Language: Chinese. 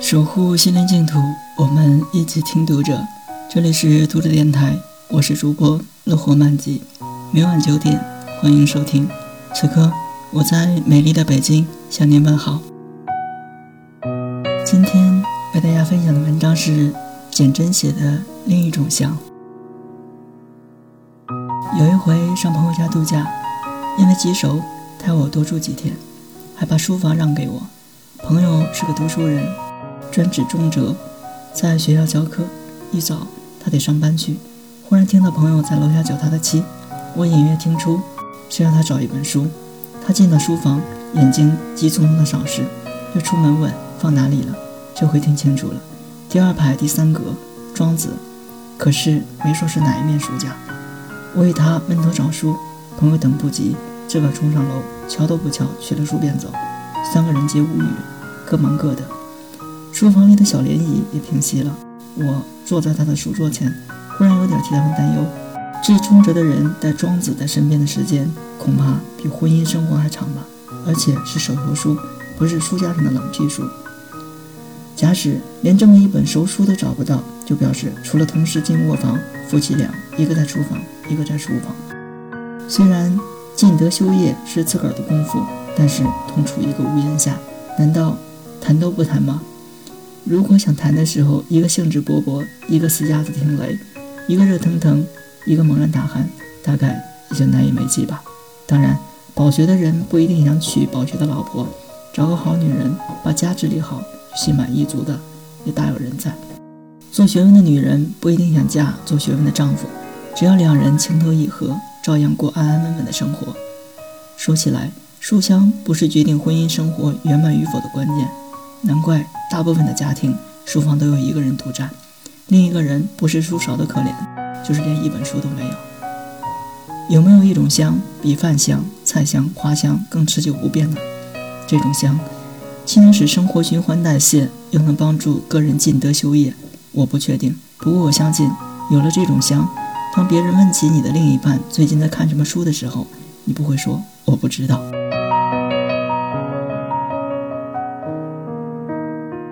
守护心灵净土，我们一起听读者。这里是读者电台，我是主播乐活漫记，每晚九点欢迎收听。此刻我在美丽的北京向您问好。今天为大家分享的文章是简真写的另一种香。有一回上朋友家度假，因为棘手，他要我多住几天，还把书房让给我。朋友是个读书人，专指中哲，在学校教课，一早他得上班去。忽然听到朋友在楼下叫他的妻，我隐约听出是让他找一本书。他进了书房，眼睛急匆匆地扫视，又出门问放哪里了。这回听清楚了，第二排第三格，《庄子》，可是没说是哪一面书架。我与他闷头找书，朋友等不及，自个冲上楼，瞧都不瞧，取了书便走。三个人皆无语，各忙各的。书房里的小涟漪也平息了。我坐在他的书桌前，忽然有点替他们担忧。至冲哲的人带庄子在身边的时间，恐怕比婚姻生活还长吧。而且是手头书，不是书架上的冷僻书。假使连这么一本熟书都找不到，就表示除了同时进卧房，夫妻俩一个在厨房，一个在书房。虽然尽德修业是自个儿的功夫，但是同处一个屋檐下，难道谈都不谈吗？如果想谈的时候，一个兴致勃勃，一个死鸭子听雷，一个热腾腾，一个猛然打鼾，大概也就难以为继吧。当然，饱学的人不一定想娶饱学的老婆，找个好女人，把家治理好。心满意足的也大有人在。做学问的女人不一定想嫁做学问的丈夫，只要两人情投意合，照样过安安稳稳的生活。说起来，书香不是决定婚姻生活圆满与否的关键。难怪大部分的家庭书房都有一个人独占，另一个人不是书少的可怜，就是连一本书都没有。有没有一种香比饭香、菜香、花香更持久不变呢？这种香。既能使生活循环代谢，又能帮助个人尽德修业，我不确定。不过我相信，有了这种香，当别人问起你的另一半最近在看什么书的时候，你不会说我不知道。